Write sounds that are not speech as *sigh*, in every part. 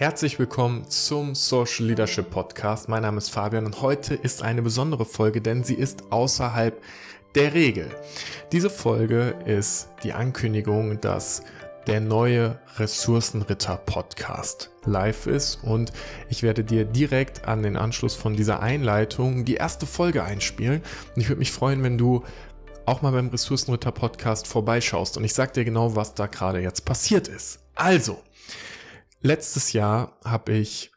Herzlich willkommen zum Social Leadership Podcast. Mein Name ist Fabian und heute ist eine besondere Folge, denn sie ist außerhalb der Regel. Diese Folge ist die Ankündigung, dass der neue Ressourcenritter Podcast live ist und ich werde dir direkt an den Anschluss von dieser Einleitung die erste Folge einspielen und ich würde mich freuen, wenn du auch mal beim Ressourcenritter Podcast vorbeischaust und ich sag dir genau, was da gerade jetzt passiert ist. Also, letztes Jahr habe ich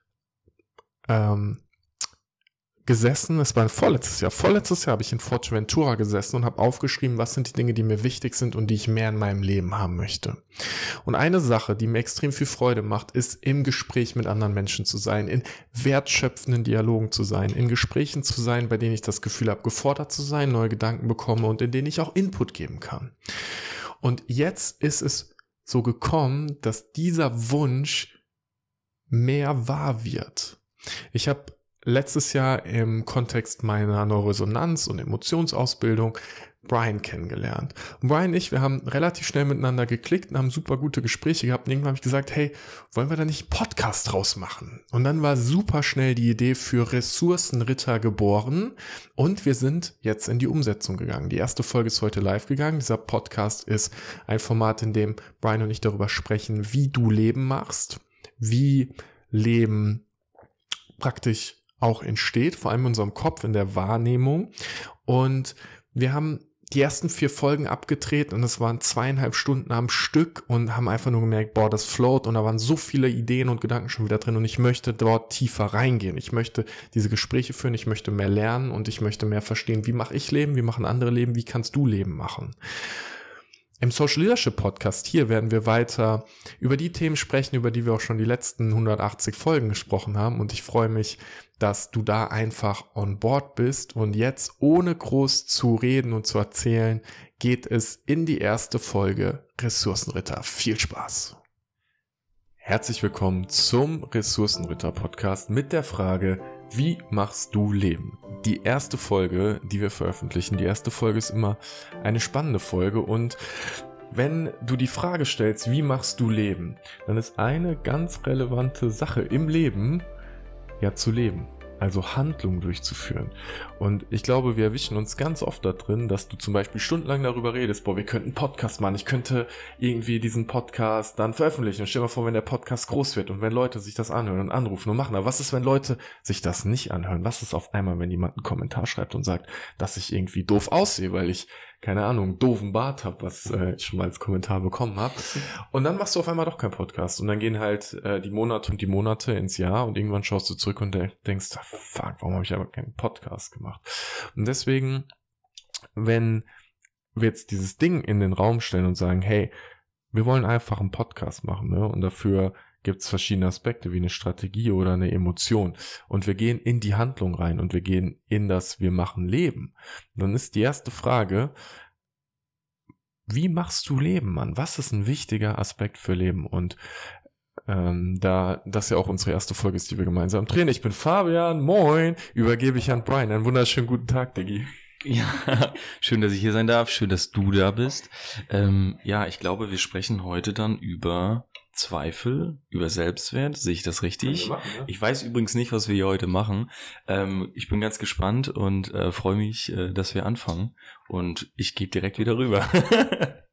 ähm, gesessen, es war vorletztes Jahr, vorletztes Jahr habe ich in Forteventura gesessen und habe aufgeschrieben, was sind die Dinge, die mir wichtig sind und die ich mehr in meinem Leben haben möchte. Und eine Sache, die mir extrem viel Freude macht, ist im Gespräch mit anderen Menschen zu sein, in wertschöpfenden Dialogen zu sein, in Gesprächen zu sein, bei denen ich das Gefühl habe, gefordert zu sein, neue Gedanken bekomme und in denen ich auch Input geben kann. Und jetzt ist es so gekommen, dass dieser Wunsch mehr wahr wird. Ich habe letztes Jahr im Kontext meiner Neuroresonanz und Emotionsausbildung Brian kennengelernt. Und Brian und ich, wir haben relativ schnell miteinander geklickt und haben super gute Gespräche gehabt. Und irgendwann habe ich gesagt, hey, wollen wir da nicht einen Podcast draus machen? Und dann war super schnell die Idee für Ressourcenritter geboren und wir sind jetzt in die Umsetzung gegangen. Die erste Folge ist heute live gegangen. Dieser Podcast ist ein Format, in dem Brian und ich darüber sprechen, wie du Leben machst, wie Leben praktisch auch entsteht, vor allem in unserem Kopf, in der Wahrnehmung. Und wir haben die ersten vier Folgen abgedreht und es waren zweieinhalb Stunden am Stück und haben einfach nur gemerkt, boah, das float und da waren so viele Ideen und Gedanken schon wieder drin und ich möchte dort tiefer reingehen. Ich möchte diese Gespräche führen, ich möchte mehr lernen und ich möchte mehr verstehen, wie mache ich Leben, wie machen andere Leben, wie kannst du Leben machen. Im Social Leadership Podcast hier werden wir weiter über die Themen sprechen, über die wir auch schon die letzten 180 Folgen gesprochen haben. Und ich freue mich, dass du da einfach on board bist. Und jetzt, ohne groß zu reden und zu erzählen, geht es in die erste Folge Ressourcenritter. Viel Spaß! Herzlich willkommen zum Ressourcenritter Podcast mit der Frage, wie machst du Leben? Die erste Folge, die wir veröffentlichen, die erste Folge ist immer eine spannende Folge und wenn du die Frage stellst, wie machst du Leben, dann ist eine ganz relevante Sache im Leben ja zu leben also Handlungen durchzuführen. Und ich glaube, wir erwischen uns ganz oft da drin, dass du zum Beispiel stundenlang darüber redest, boah, wir könnten einen Podcast machen, ich könnte irgendwie diesen Podcast dann veröffentlichen. Und stell dir mal vor, wenn der Podcast groß wird und wenn Leute sich das anhören und anrufen und machen. Aber was ist, wenn Leute sich das nicht anhören? Was ist auf einmal, wenn jemand einen Kommentar schreibt und sagt, dass ich irgendwie doof aussehe, weil ich keine Ahnung, doofen Bart hab, was äh, ich schon mal als Kommentar bekommen habe. Und dann machst du auf einmal doch keinen Podcast. Und dann gehen halt äh, die Monate und die Monate ins Jahr und irgendwann schaust du zurück und denkst, ah, fuck, warum habe ich aber keinen Podcast gemacht? Und deswegen, wenn wir jetzt dieses Ding in den Raum stellen und sagen, hey, wir wollen einfach einen Podcast machen, ne? Und dafür gibt es verschiedene Aspekte wie eine Strategie oder eine Emotion. Und wir gehen in die Handlung rein und wir gehen in das Wir machen Leben. Dann ist die erste Frage, wie machst du Leben, Mann? Was ist ein wichtiger Aspekt für Leben? Und ähm, da das ja auch unsere erste Folge ist, die wir gemeinsam drehen. Ich bin Fabian, moin, übergebe ich an Brian. Einen wunderschönen guten Tag, Diggi. Ja, *laughs* schön, dass ich hier sein darf. Schön, dass du da bist. Ähm, ja, ich glaube, wir sprechen heute dann über Zweifel über Selbstwert. Sehe ich das richtig? Machen, ne? Ich weiß übrigens nicht, was wir hier heute machen. Ähm, ich bin ganz gespannt und äh, freue mich, äh, dass wir anfangen. Und ich gebe direkt wieder rüber. *laughs*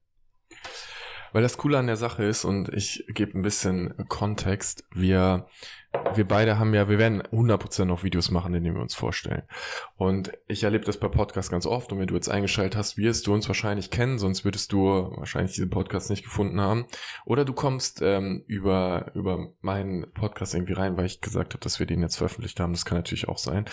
Weil das Coole an der Sache ist, und ich gebe ein bisschen Kontext, wir wir beide haben ja, wir werden 100% noch Videos machen, in denen wir uns vorstellen. Und ich erlebe das bei Podcasts ganz oft. Und wenn du jetzt eingeschaltet hast, wirst du uns wahrscheinlich kennen, sonst würdest du wahrscheinlich diesen Podcast nicht gefunden haben. Oder du kommst ähm, über, über meinen Podcast irgendwie rein, weil ich gesagt habe, dass wir den jetzt veröffentlicht haben. Das kann natürlich auch sein.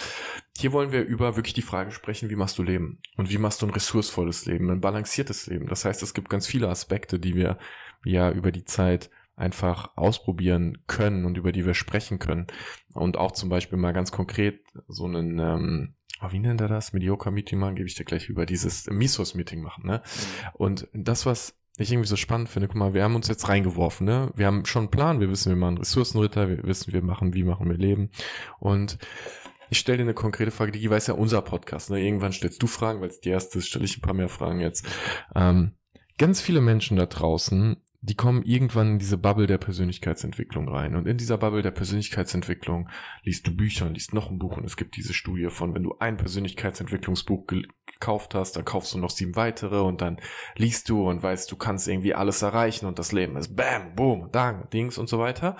Hier wollen wir über wirklich die Frage sprechen, wie machst du Leben? Und wie machst du ein ressourcevolles Leben, ein balanciertes Leben? Das heißt, es gibt ganz viele Aspekte, die wir ja über die Zeit einfach ausprobieren können und über die wir sprechen können. Und auch zum Beispiel mal ganz konkret so einen, ähm, oh, wie nennt er das? Mediocre Meeting machen, gebe ich dir gleich über dieses Misos Meeting machen, ne? Mhm. Und das, was ich irgendwie so spannend finde, guck mal, wir haben uns jetzt reingeworfen, ne? Wir haben schon einen Plan, wir wissen, wir machen Ressourcenritter, wir wissen, wir machen, wie machen wir Leben. Und ich stelle dir eine konkrete Frage, die weiß ja unser Podcast, ne? Irgendwann stellst du Fragen, weil es die erste ist, stelle ich ein paar mehr Fragen jetzt. Ähm, ganz viele Menschen da draußen die kommen irgendwann in diese Bubble der Persönlichkeitsentwicklung rein. Und in dieser Bubble der Persönlichkeitsentwicklung liest du Bücher und liest noch ein Buch. Und es gibt diese Studie von, wenn du ein Persönlichkeitsentwicklungsbuch gekauft hast, dann kaufst du noch sieben weitere und dann liest du und weißt, du kannst irgendwie alles erreichen und das Leben ist Bam, Boom, Dang, Dings und so weiter.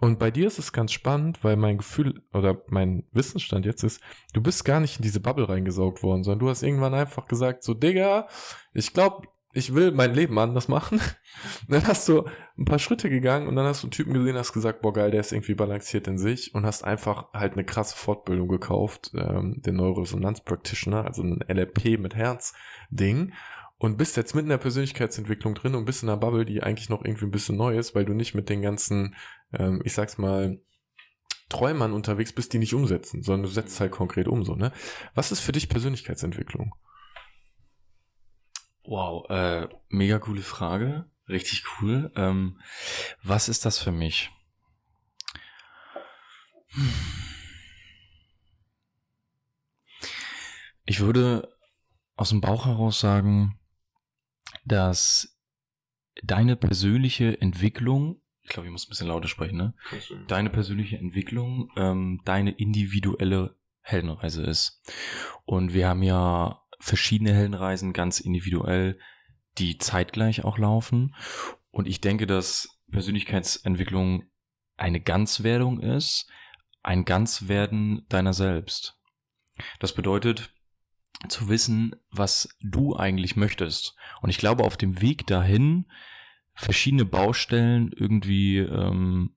Und bei dir ist es ganz spannend, weil mein Gefühl oder mein Wissensstand jetzt ist, du bist gar nicht in diese Bubble reingesaugt worden, sondern du hast irgendwann einfach gesagt, so Digga, ich glaube, ich will mein Leben anders machen. Und *laughs* dann hast du ein paar Schritte gegangen und dann hast du einen Typen gesehen, hast gesagt, boah geil, der ist irgendwie balanciert in sich und hast einfach halt eine krasse Fortbildung gekauft, ähm, den Neuroresonanz Practitioner, also ein LRP mit Herz-Ding und bist jetzt mitten in der Persönlichkeitsentwicklung drin und bist in einer Bubble, die eigentlich noch irgendwie ein bisschen neu ist, weil du nicht mit den ganzen, ähm, ich sag's mal, Träumern unterwegs bist, die nicht umsetzen, sondern du setzt halt konkret um, so, ne? Was ist für dich Persönlichkeitsentwicklung? Wow, äh, mega coole Frage. Richtig cool. Ähm, was ist das für mich? Ich würde aus dem Bauch heraus sagen, dass deine persönliche Entwicklung, ich glaube, ich muss ein bisschen lauter sprechen, ne? Deine persönliche Entwicklung, ähm, deine individuelle Heldenreise ist. Und wir haben ja verschiedene Heldenreisen ganz individuell, die zeitgleich auch laufen. Und ich denke, dass Persönlichkeitsentwicklung eine Ganzwerdung ist, ein Ganzwerden deiner selbst. Das bedeutet, zu wissen, was du eigentlich möchtest. Und ich glaube, auf dem Weg dahin verschiedene Baustellen irgendwie ähm,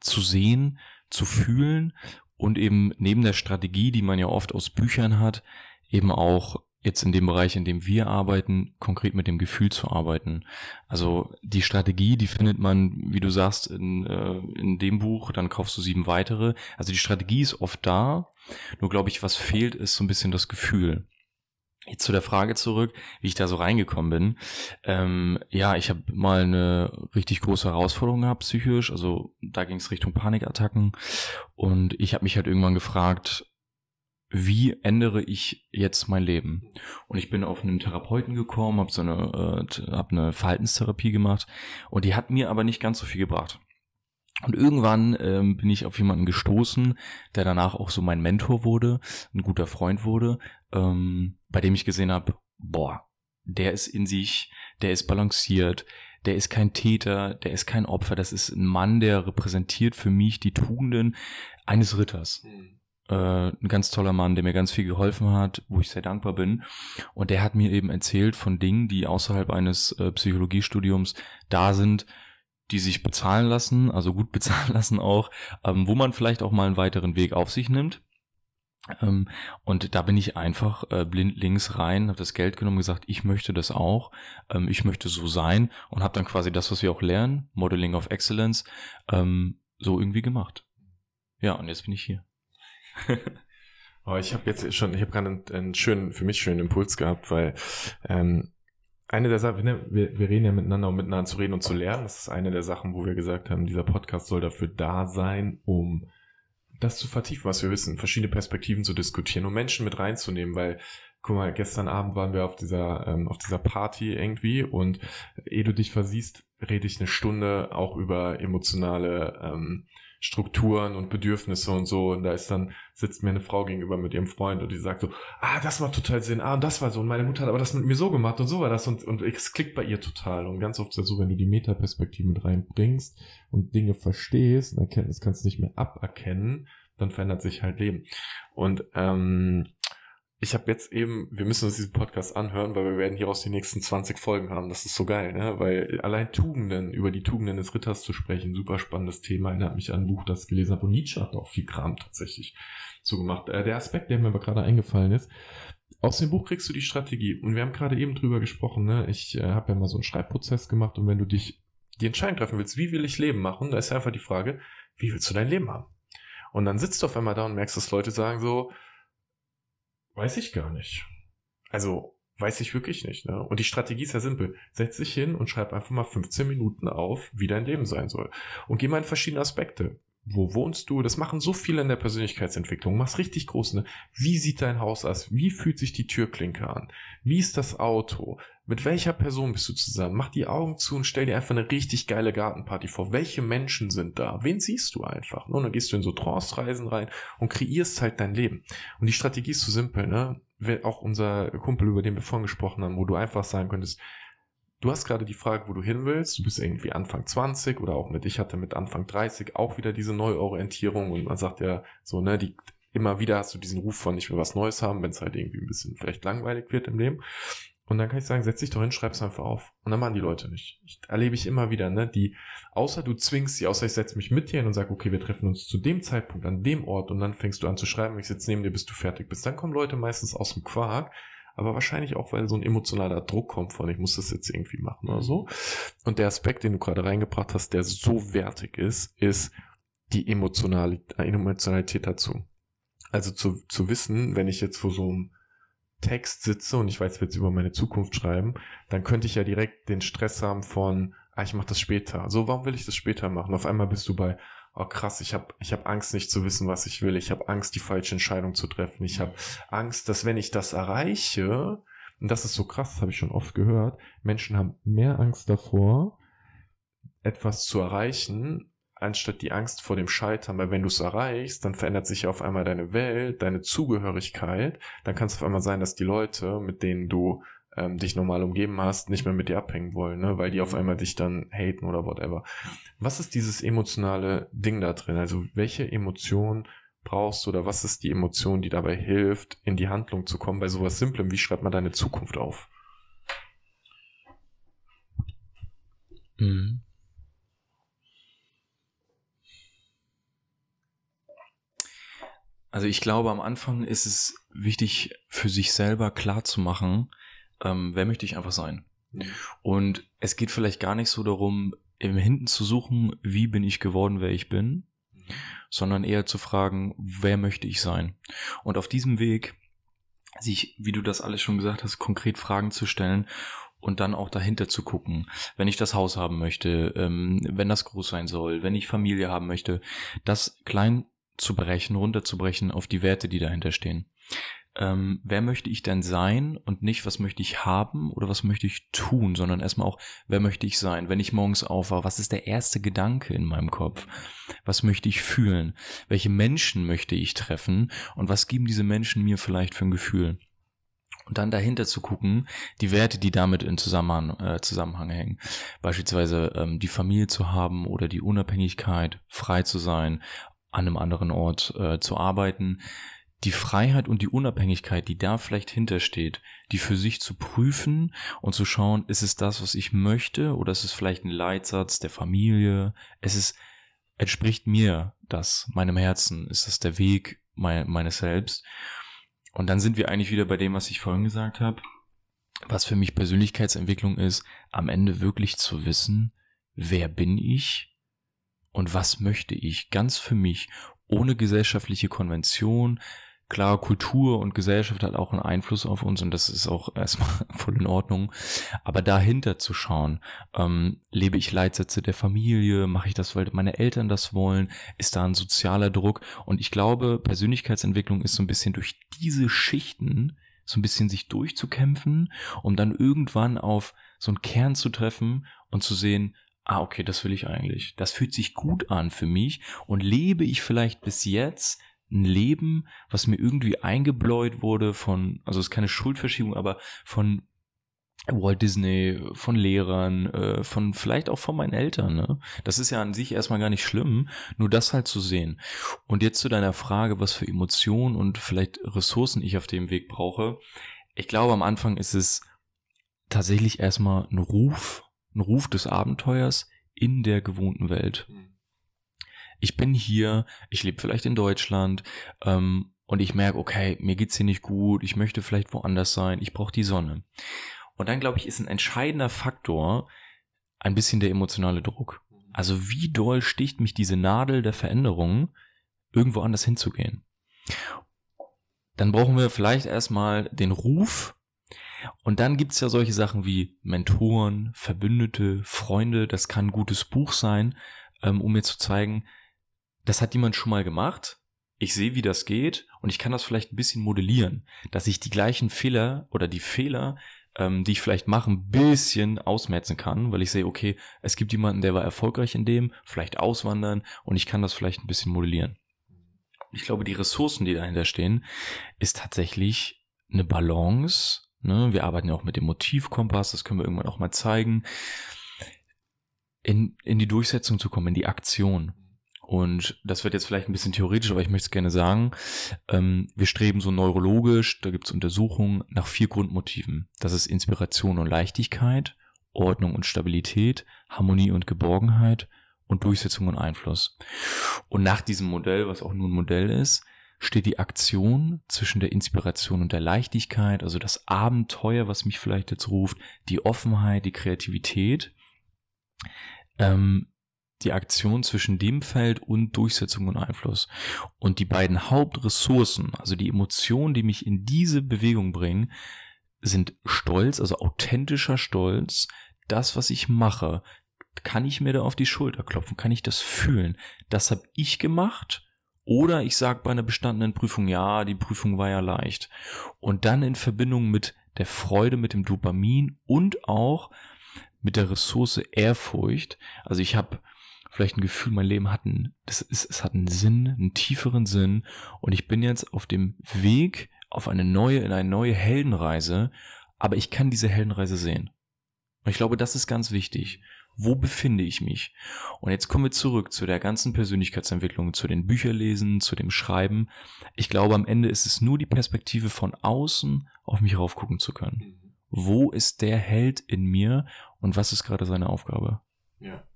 zu sehen, zu fühlen und eben neben der Strategie, die man ja oft aus Büchern hat, eben auch jetzt in dem Bereich, in dem wir arbeiten, konkret mit dem Gefühl zu arbeiten. Also die Strategie, die findet man, wie du sagst, in, äh, in dem Buch, dann kaufst du sieben weitere. Also die Strategie ist oft da, nur glaube ich, was fehlt, ist so ein bisschen das Gefühl. Jetzt zu der Frage zurück, wie ich da so reingekommen bin. Ähm, ja, ich habe mal eine richtig große Herausforderung gehabt, psychisch. Also da ging es Richtung Panikattacken. Und ich habe mich halt irgendwann gefragt, wie ändere ich jetzt mein Leben? Und ich bin auf einen Therapeuten gekommen, habe so eine, äh, hab eine Verhaltenstherapie gemacht und die hat mir aber nicht ganz so viel gebracht. Und irgendwann ähm, bin ich auf jemanden gestoßen, der danach auch so mein Mentor wurde, ein guter Freund wurde, ähm, bei dem ich gesehen habe, boah, der ist in sich, der ist balanciert, der ist kein Täter, der ist kein Opfer, das ist ein Mann, der repräsentiert für mich die Tugenden eines Ritters. Mhm äh, ein ganz toller Mann, der mir ganz viel geholfen hat, wo ich sehr dankbar bin. Und der hat mir eben erzählt von Dingen, die außerhalb eines äh, Psychologiestudiums da sind, die sich bezahlen lassen, also gut *laughs* bezahlen lassen auch, ähm, wo man vielleicht auch mal einen weiteren Weg auf sich nimmt. Ähm, und da bin ich einfach äh, blind links rein, habe das Geld genommen, gesagt, ich möchte das auch, ähm, ich möchte so sein und habe dann quasi das, was wir auch lernen, Modeling of Excellence, ähm, so irgendwie gemacht. Ja, und jetzt bin ich hier *laughs* oh, ich habe jetzt schon, ich habe gerade einen, einen, schönen, für mich schönen Impuls gehabt, weil ähm, eine der Sachen, ne, wir, wir reden ja miteinander, um miteinander zu reden und zu lernen. Das ist eine der Sachen, wo wir gesagt haben, dieser Podcast soll dafür da sein, um das zu vertiefen, was wir wissen, verschiedene Perspektiven zu diskutieren, um Menschen mit reinzunehmen, weil guck mal, gestern Abend waren wir auf dieser, ähm, auf dieser Party irgendwie und ehe du dich versiehst, rede ich eine Stunde auch über emotionale ähm, Strukturen und Bedürfnisse und so. Und da ist dann, sitzt mir eine Frau gegenüber mit ihrem Freund und die sagt so, ah, das macht total Sinn, ah, und das war so. Und meine Mutter hat aber das mit mir so gemacht und so war das. Und, und es klickt bei ihr total. Und ganz oft ist es so, wenn du die Metaperspektive mit reinbringst und Dinge verstehst, und Erkenntnis kannst du nicht mehr aberkennen, dann verändert sich halt Leben. Und ähm, ich habe jetzt eben, wir müssen uns diesen Podcast anhören, weil wir werden hieraus die nächsten 20 Folgen haben. Das ist so geil, ne? Weil allein Tugenden, über die Tugenden des Ritters zu sprechen, super spannendes Thema. Erinnert mich an ein Buch, das ich gelesen habe. Und Nietzsche hat auch viel Kram tatsächlich zugemacht. Äh, der Aspekt, der mir aber gerade eingefallen ist, aus dem Buch kriegst du die Strategie. Und wir haben gerade eben drüber gesprochen, ne? Ich äh, habe ja mal so einen Schreibprozess gemacht und wenn du dich die Entscheidung treffen willst, wie will ich Leben machen, da ist einfach die Frage, wie willst du dein Leben haben? Und dann sitzt du auf einmal da und merkst, dass Leute sagen so, Weiß ich gar nicht. Also, weiß ich wirklich nicht. Ne? Und die Strategie ist ja simpel. Setz dich hin und schreib einfach mal 15 Minuten auf, wie dein Leben sein soll. Und geh mal in verschiedene Aspekte. Wo wohnst du? Das machen so viele in der Persönlichkeitsentwicklung. Mach's richtig groß. Ne? Wie sieht dein Haus aus? Wie fühlt sich die Türklinke an? Wie ist das Auto? Mit welcher Person bist du zusammen? Mach die Augen zu und stell dir einfach eine richtig geile Gartenparty vor. Welche Menschen sind da? Wen siehst du einfach? Und dann gehst du in so Trance-Reisen rein und kreierst halt dein Leben. Und die Strategie ist so simpel, ne? Auch unser Kumpel, über den wir vorhin gesprochen haben, wo du einfach sagen könntest, Du hast gerade die Frage, wo du hin willst. Du bist irgendwie Anfang 20 oder auch mit, ich hatte mit Anfang 30 auch wieder diese Neuorientierung und man sagt ja so, ne, die, immer wieder hast du diesen Ruf von nicht mehr was Neues haben, wenn es halt irgendwie ein bisschen vielleicht langweilig wird im Leben. Und dann kann ich sagen, setz dich doch hin, schreib's einfach auf. Und dann machen die Leute nicht. Ich, erlebe ich immer wieder, ne, die, außer du zwingst sie, außer ich setze mich mit dir hin und sage, okay, wir treffen uns zu dem Zeitpunkt an dem Ort und dann fängst du an zu schreiben, ich sitze neben dir, bis du fertig bist. Dann kommen Leute meistens aus dem Quark, aber wahrscheinlich auch, weil so ein emotionaler Druck kommt von, ich muss das jetzt irgendwie machen oder so. Und der Aspekt, den du gerade reingebracht hast, der so wertig ist, ist die Emotionalität, Emotionalität dazu. Also zu, zu wissen, wenn ich jetzt vor so einem Text sitze und ich weiß, ich will jetzt über meine Zukunft schreiben, dann könnte ich ja direkt den Stress haben von, ah, ich mache das später. So, warum will ich das später machen? Auf einmal bist du bei, oh krass, ich habe ich hab Angst nicht zu wissen, was ich will. Ich habe Angst, die falsche Entscheidung zu treffen. Ich habe Angst, dass wenn ich das erreiche, und das ist so krass, das habe ich schon oft gehört, Menschen haben mehr Angst davor, etwas zu erreichen, anstatt die Angst vor dem Scheitern, weil wenn du es erreichst, dann verändert sich auf einmal deine Welt, deine Zugehörigkeit, dann kann es auf einmal sein, dass die Leute, mit denen du ähm, dich normal umgeben hast, nicht mehr mit dir abhängen wollen, ne? weil die auf mhm. einmal dich dann haten oder whatever. Was ist dieses emotionale Ding da drin? Also welche Emotion brauchst du oder was ist die Emotion, die dabei hilft, in die Handlung zu kommen bei sowas Simplem? Wie schreibt man deine Zukunft auf? Mhm. Also ich glaube, am Anfang ist es wichtig, für sich selber klar zu machen, ähm, wer möchte ich einfach sein. Mhm. Und es geht vielleicht gar nicht so darum, im Hinten zu suchen, wie bin ich geworden, wer ich bin, sondern eher zu fragen, wer möchte ich sein. Und auf diesem Weg sich, wie du das alles schon gesagt hast, konkret Fragen zu stellen und dann auch dahinter zu gucken, wenn ich das Haus haben möchte, ähm, wenn das groß sein soll, wenn ich Familie haben möchte, das klein zu brechen, runterzubrechen auf die Werte, die dahinter stehen ähm, wer möchte ich denn sein und nicht, was möchte ich haben oder was möchte ich tun, sondern erstmal auch, wer möchte ich sein, wenn ich morgens aufwache, was ist der erste Gedanke in meinem Kopf, was möchte ich fühlen, welche Menschen möchte ich treffen? Und was geben diese Menschen mir vielleicht für ein Gefühl. Und dann dahinter zu gucken, die Werte, die damit in Zusammenhang, äh, Zusammenhang hängen. Beispielsweise ähm, die Familie zu haben oder die Unabhängigkeit, frei zu sein, an einem anderen Ort äh, zu arbeiten die Freiheit und die Unabhängigkeit, die da vielleicht hintersteht, die für sich zu prüfen und zu schauen, ist es das, was ich möchte, oder ist es vielleicht ein Leitsatz der Familie? Es ist, entspricht mir das, meinem Herzen? Ist das der Weg mein, meines Selbst? Und dann sind wir eigentlich wieder bei dem, was ich vorhin gesagt habe, was für mich Persönlichkeitsentwicklung ist, am Ende wirklich zu wissen, wer bin ich und was möchte ich ganz für mich, ohne gesellschaftliche Konvention, Klar, Kultur und Gesellschaft hat auch einen Einfluss auf uns und das ist auch *laughs* erstmal voll in Ordnung. Aber dahinter zu schauen, ähm, lebe ich Leitsätze der Familie, mache ich das, weil meine Eltern das wollen, ist da ein sozialer Druck? Und ich glaube, Persönlichkeitsentwicklung ist so ein bisschen durch diese Schichten so ein bisschen sich durchzukämpfen, um dann irgendwann auf so einen Kern zu treffen und zu sehen, ah, okay, das will ich eigentlich. Das fühlt sich gut an für mich und lebe ich vielleicht bis jetzt ein Leben, was mir irgendwie eingebläut wurde von, also es ist keine Schuldverschiebung, aber von Walt Disney, von Lehrern, äh, von vielleicht auch von meinen Eltern. Ne? Das ist ja an sich erstmal gar nicht schlimm, nur das halt zu sehen. Und jetzt zu deiner Frage, was für Emotionen und vielleicht Ressourcen ich auf dem Weg brauche. Ich glaube, am Anfang ist es tatsächlich erstmal ein Ruf, ein Ruf des Abenteuers in der gewohnten Welt. Mhm ich bin hier, ich lebe vielleicht in Deutschland ähm, und ich merke, okay, mir geht's hier nicht gut, ich möchte vielleicht woanders sein, ich brauche die Sonne. Und dann glaube ich, ist ein entscheidender Faktor ein bisschen der emotionale Druck. Also wie doll sticht mich diese Nadel der Veränderung, irgendwo anders hinzugehen. Dann brauchen wir vielleicht erstmal den Ruf, und dann gibt's ja solche Sachen wie Mentoren, Verbündete, Freunde, das kann ein gutes Buch sein, ähm, um mir zu zeigen, das hat jemand schon mal gemacht. Ich sehe, wie das geht und ich kann das vielleicht ein bisschen modellieren, dass ich die gleichen Fehler oder die Fehler, ähm, die ich vielleicht mache, ein bisschen ausmerzen kann, weil ich sehe, okay, es gibt jemanden, der war erfolgreich in dem, vielleicht auswandern und ich kann das vielleicht ein bisschen modellieren. Ich glaube, die Ressourcen, die dahinter stehen, ist tatsächlich eine Balance. Ne? Wir arbeiten ja auch mit dem Motivkompass, das können wir irgendwann auch mal zeigen. In, in die Durchsetzung zu kommen, in die Aktion. Und das wird jetzt vielleicht ein bisschen theoretisch, aber ich möchte es gerne sagen. Ähm, wir streben so neurologisch, da gibt es Untersuchungen nach vier Grundmotiven. Das ist Inspiration und Leichtigkeit, Ordnung und Stabilität, Harmonie und Geborgenheit und Durchsetzung und Einfluss. Und nach diesem Modell, was auch nur ein Modell ist, steht die Aktion zwischen der Inspiration und der Leichtigkeit, also das Abenteuer, was mich vielleicht jetzt ruft, die Offenheit, die Kreativität. Ähm, die Aktion zwischen dem Feld und Durchsetzung und Einfluss. Und die beiden Hauptressourcen, also die Emotionen, die mich in diese Bewegung bringen, sind Stolz, also authentischer Stolz. Das, was ich mache, kann ich mir da auf die Schulter klopfen? Kann ich das fühlen? Das habe ich gemacht. Oder ich sage bei einer bestandenen Prüfung, ja, die Prüfung war ja leicht. Und dann in Verbindung mit der Freude, mit dem Dopamin und auch mit der Ressource Ehrfurcht. Also ich habe vielleicht ein Gefühl, mein Leben hat einen, das ist, es hat einen Sinn, einen tieferen Sinn und ich bin jetzt auf dem Weg auf eine neue, in eine neue Heldenreise, aber ich kann diese Heldenreise sehen. Und ich glaube, das ist ganz wichtig. Wo befinde ich mich? Und jetzt kommen wir zurück zu der ganzen Persönlichkeitsentwicklung, zu den Bücherlesen, zu dem Schreiben. Ich glaube, am Ende ist es nur die Perspektive von außen auf mich raufgucken zu können. Mhm. Wo ist der Held in mir und was ist gerade seine Aufgabe? Ja.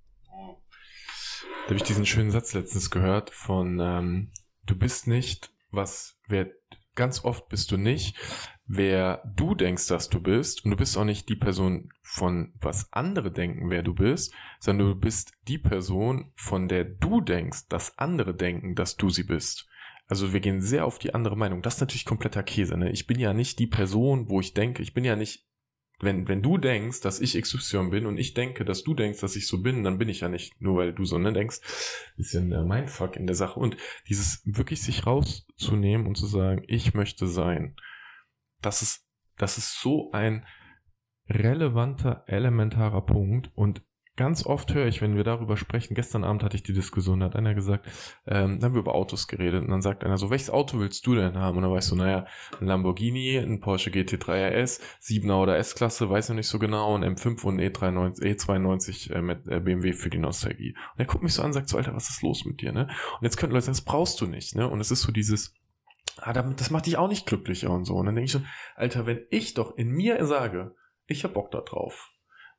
Da habe ich diesen schönen Satz letztens gehört von ähm, du bist nicht, was wer ganz oft bist du nicht, wer du denkst, dass du bist, und du bist auch nicht die Person von was andere denken, wer du bist, sondern du bist die Person, von der du denkst, dass andere denken, dass du sie bist. Also wir gehen sehr auf die andere Meinung. Das ist natürlich kompletter Käse. Ne? Ich bin ja nicht die Person, wo ich denke, ich bin ja nicht wenn, wenn du denkst, dass ich XY bin und ich denke, dass du denkst, dass ich so bin, dann bin ich ja nicht, nur weil du so ne denkst. Bisschen äh, Mindfuck in der Sache. Und dieses wirklich sich rauszunehmen und zu sagen, ich möchte sein, das ist, das ist so ein relevanter, elementarer Punkt und Ganz oft höre ich, wenn wir darüber sprechen, gestern Abend hatte ich die Diskussion, da hat einer gesagt, ähm, dann haben wir über Autos geredet und dann sagt einer so, welches Auto willst du denn haben? Und dann weißt du, naja, ein Lamborghini, ein Porsche GT3 RS, 7er oder S-Klasse, weiß ich nicht so genau, ein M5 und E93, E92 äh, mit äh, BMW für die Nostalgie. Und er guckt mich so an und sagt so, Alter, was ist los mit dir, ne? Und jetzt könnten Leute sagen, das brauchst du nicht, ne? Und es ist so dieses, ah, das macht dich auch nicht glücklicher und so. Und dann denke ich so, Alter, wenn ich doch in mir sage, ich hab Bock da drauf,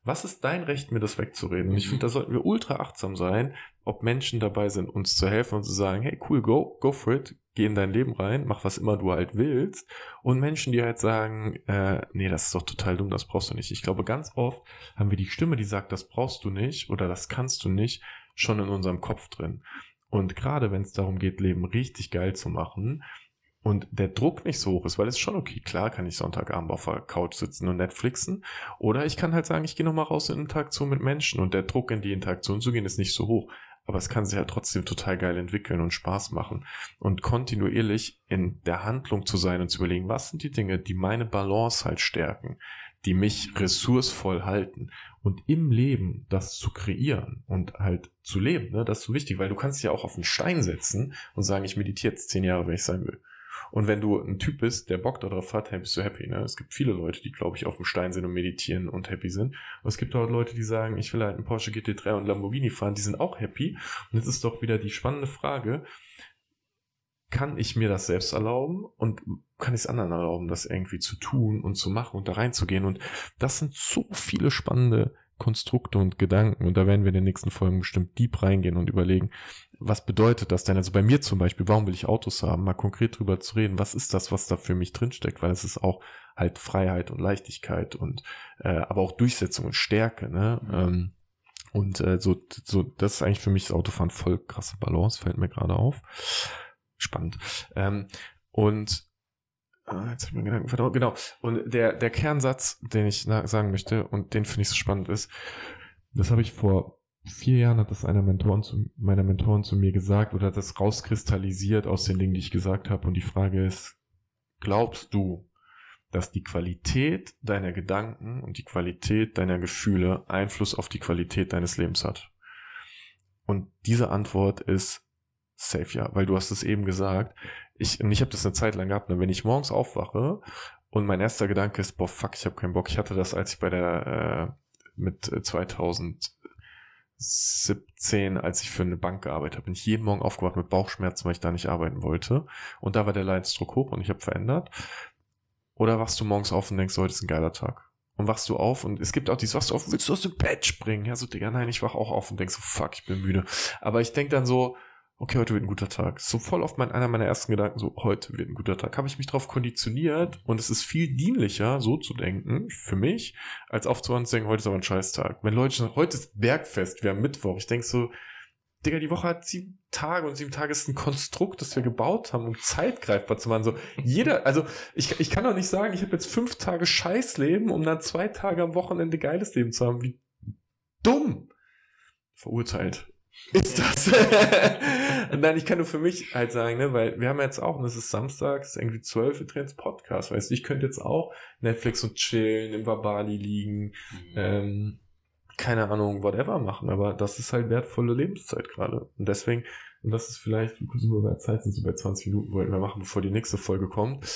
was ist dein Recht, mir das wegzureden? Und ich finde, da sollten wir ultra achtsam sein, ob Menschen dabei sind, uns zu helfen und zu sagen, hey, cool, go, go for it, geh in dein Leben rein, mach was immer du halt willst. Und Menschen, die halt sagen, äh, nee, das ist doch total dumm, das brauchst du nicht. Ich glaube, ganz oft haben wir die Stimme, die sagt, das brauchst du nicht oder das kannst du nicht, schon in unserem Kopf drin. Und gerade wenn es darum geht, Leben richtig geil zu machen, und der Druck nicht so hoch ist, weil es schon okay, klar kann ich Sonntagabend auf der Couch sitzen und Netflixen. Oder ich kann halt sagen, ich gehe nochmal raus in Interaktion mit Menschen. Und der Druck in die Interaktion zu gehen ist nicht so hoch, aber es kann sich ja trotzdem total geil entwickeln und Spaß machen. Und kontinuierlich in der Handlung zu sein und zu überlegen, was sind die Dinge, die meine Balance halt stärken, die mich ressourcevoll halten. Und im Leben das zu kreieren und halt zu leben, ne, das ist so wichtig, weil du kannst ja auch auf einen Stein setzen und sagen, ich meditiere jetzt zehn Jahre, wenn ich sein will. Und wenn du ein Typ bist, der Bock darauf hat, hey, bist du happy. Ne? Es gibt viele Leute, die, glaube ich, auf dem Stein sind und meditieren und happy sind. Und es gibt auch Leute, die sagen, ich will halt einen Porsche GT3 und Lamborghini fahren, die sind auch happy. Und jetzt ist doch wieder die spannende Frage, kann ich mir das selbst erlauben und kann ich es anderen erlauben, das irgendwie zu tun und zu machen und da reinzugehen? Und das sind so viele spannende Konstrukte und Gedanken. Und da werden wir in den nächsten Folgen bestimmt deep reingehen und überlegen, was bedeutet das denn? Also bei mir zum Beispiel, warum will ich Autos haben? Mal konkret drüber zu reden, was ist das, was da für mich drinsteckt? Weil es ist auch halt Freiheit und Leichtigkeit und äh, aber auch Durchsetzung und Stärke, ne? Mhm. Ähm, und äh, so, so, das ist eigentlich für mich das Autofahren voll krasse Balance, fällt mir gerade auf. Spannend. Ähm, und Ah, jetzt habe ich mir Gedanken verdaut. Genau. Und der, der Kernsatz, den ich sagen möchte und den finde ich so spannend ist, das habe ich vor vier Jahren hat das einer Mentoren zu, meiner Mentoren zu mir gesagt oder hat das rauskristallisiert aus den Dingen, die ich gesagt habe. Und die Frage ist, glaubst du, dass die Qualität deiner Gedanken und die Qualität deiner Gefühle Einfluss auf die Qualität deines Lebens hat? Und diese Antwort ist safe ja, weil du hast es eben gesagt. Ich, ich habe das eine Zeit lang gehabt, ne? wenn ich morgens aufwache und mein erster Gedanke ist, boah, fuck, ich habe keinen Bock. Ich hatte das, als ich bei der äh, mit 2017, als ich für eine Bank gearbeitet habe, bin ich jeden Morgen aufgewacht mit Bauchschmerzen, weil ich da nicht arbeiten wollte. Und da war der Leidensdruck hoch und ich habe verändert. Oder wachst du morgens auf und denkst, heute ist ein geiler Tag. Und wachst du auf und es gibt auch dieses, wachst du auf, willst du aus dem Bett springen? Ja, so, Digga, nein, ich wach auch auf und denk so, fuck, ich bin müde. Aber ich denk dann so, okay, heute wird ein guter Tag. So voll auf mein, einer meiner ersten Gedanken, so, heute wird ein guter Tag. Habe ich mich darauf konditioniert und es ist viel dienlicher, so zu denken, für mich, als aufzuhören zu denken, heute ist aber ein Scheißtag. Wenn Leute sagen, heute ist Bergfest, wir haben Mittwoch, ich denke so, Digga, die Woche hat sieben Tage und sieben Tage ist ein Konstrukt, das wir gebaut haben, um Zeit greifbar zu machen. So, jeder, also ich, ich kann doch nicht sagen, ich habe jetzt fünf Tage Scheißleben, um dann zwei Tage am Wochenende geiles Leben zu haben. Wie dumm! Verurteilt ist das. *laughs* *laughs* Nein, ich kann nur für mich halt sagen, ne, weil wir haben jetzt auch, und es ist Samstag, es ist irgendwie zwölf, wir drehen Podcast, weißt du, ich könnte jetzt auch Netflix und chillen, im Wabali liegen, mhm. ähm, keine Ahnung, whatever machen, aber das ist halt wertvolle Lebenszeit gerade. Und deswegen, und das ist vielleicht, wie wir bei Zeit, sind so bei 20 Minuten, wollten wir machen, bevor die nächste Folge kommt,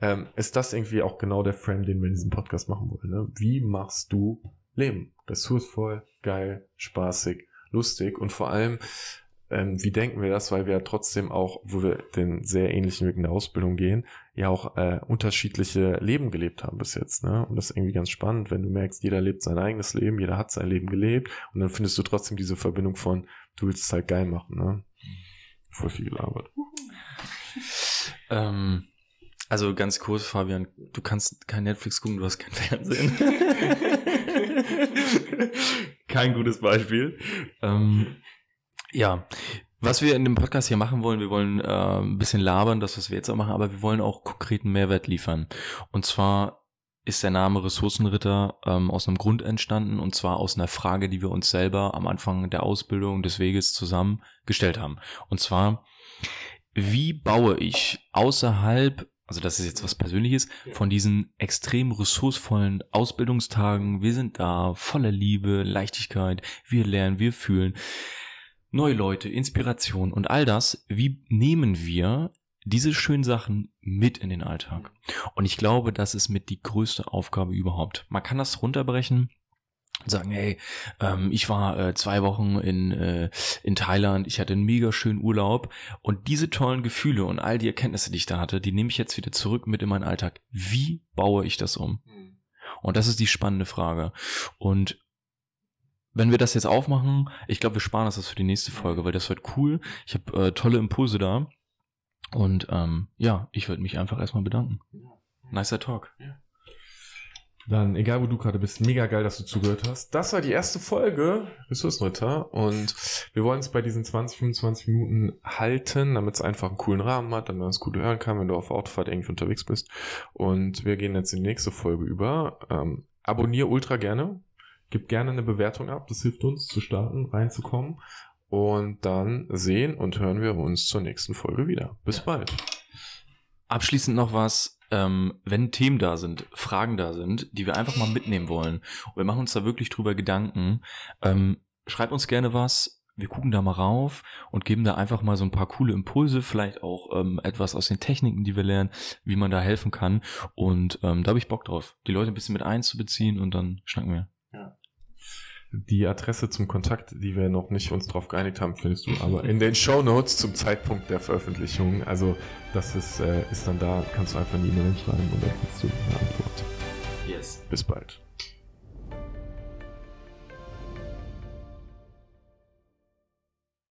ähm, ist das irgendwie auch genau der Frame, den wir in diesem Podcast machen wollen. Ne? Wie machst du Leben? Ressourcevoll, geil, spaßig, lustig und vor allem, ähm, wie denken wir das, weil wir ja trotzdem auch, wo wir den sehr ähnlichen Weg in der Ausbildung gehen, ja auch äh, unterschiedliche Leben gelebt haben bis jetzt. Ne? Und das ist irgendwie ganz spannend, wenn du merkst, jeder lebt sein eigenes Leben, jeder hat sein Leben gelebt und dann findest du trotzdem diese Verbindung von, du willst es halt geil machen. Ne? Voll viel gelabert. *laughs* ähm, also ganz kurz, Fabian, du kannst kein Netflix gucken, du hast kein Fernsehen. *laughs* kein gutes Beispiel. Ähm, ja, was wir in dem Podcast hier machen wollen, wir wollen äh, ein bisschen labern, das, was wir jetzt auch machen, aber wir wollen auch konkreten Mehrwert liefern. Und zwar ist der Name Ressourcenritter ähm, aus einem Grund entstanden und zwar aus einer Frage, die wir uns selber am Anfang der Ausbildung des Weges zusammen gestellt haben. Und zwar, wie baue ich außerhalb also das ist jetzt was Persönliches, von diesen extrem ressourcevollen Ausbildungstagen. Wir sind da, voller Liebe, Leichtigkeit, wir lernen, wir fühlen. Neue Leute, Inspiration und all das, wie nehmen wir diese schönen Sachen mit in den Alltag? Und ich glaube, das ist mit die größte Aufgabe überhaupt. Man kann das runterbrechen sagen, hey, ähm, ich war äh, zwei Wochen in, äh, in Thailand, ich hatte einen mega schönen Urlaub und diese tollen Gefühle und all die Erkenntnisse, die ich da hatte, die nehme ich jetzt wieder zurück mit in meinen Alltag. Wie baue ich das um? Mhm. Und das ist die spannende Frage. Und wenn wir das jetzt aufmachen, ich glaube, wir sparen das für die nächste Folge, weil das wird cool. Ich habe äh, tolle Impulse da. Und ähm, ja, ich würde mich einfach erstmal bedanken. Nicer Talk. Dann, egal wo du gerade bist, mega geil, dass du zugehört hast. Das war die erste Folge Ressourcenritter und wir wollen es bei diesen 20, 25 Minuten halten, damit es einfach einen coolen Rahmen hat, damit man es gut hören kann, wenn du auf Autofahrt irgendwie unterwegs bist. Und wir gehen jetzt in die nächste Folge über. Ähm, abonnier ultra gerne, gib gerne eine Bewertung ab, das hilft uns zu starten, reinzukommen. Und dann sehen und hören wir uns zur nächsten Folge wieder. Bis bald. Abschließend noch was ähm, wenn Themen da sind, Fragen da sind, die wir einfach mal mitnehmen wollen, und wir machen uns da wirklich drüber Gedanken, ähm, schreibt uns gerne was. Wir gucken da mal rauf und geben da einfach mal so ein paar coole Impulse, vielleicht auch ähm, etwas aus den Techniken, die wir lernen, wie man da helfen kann. Und ähm, da habe ich Bock drauf, die Leute ein bisschen mit einzubeziehen und dann schnacken wir. Die Adresse zum Kontakt, die wir noch nicht uns drauf geeinigt haben, findest du aber in den Show Notes zum Zeitpunkt der Veröffentlichung. Also das ist, äh, ist dann da, kannst du einfach eine E-Mail schreiben und dann kriegst du eine Antwort. Yes. Bis bald.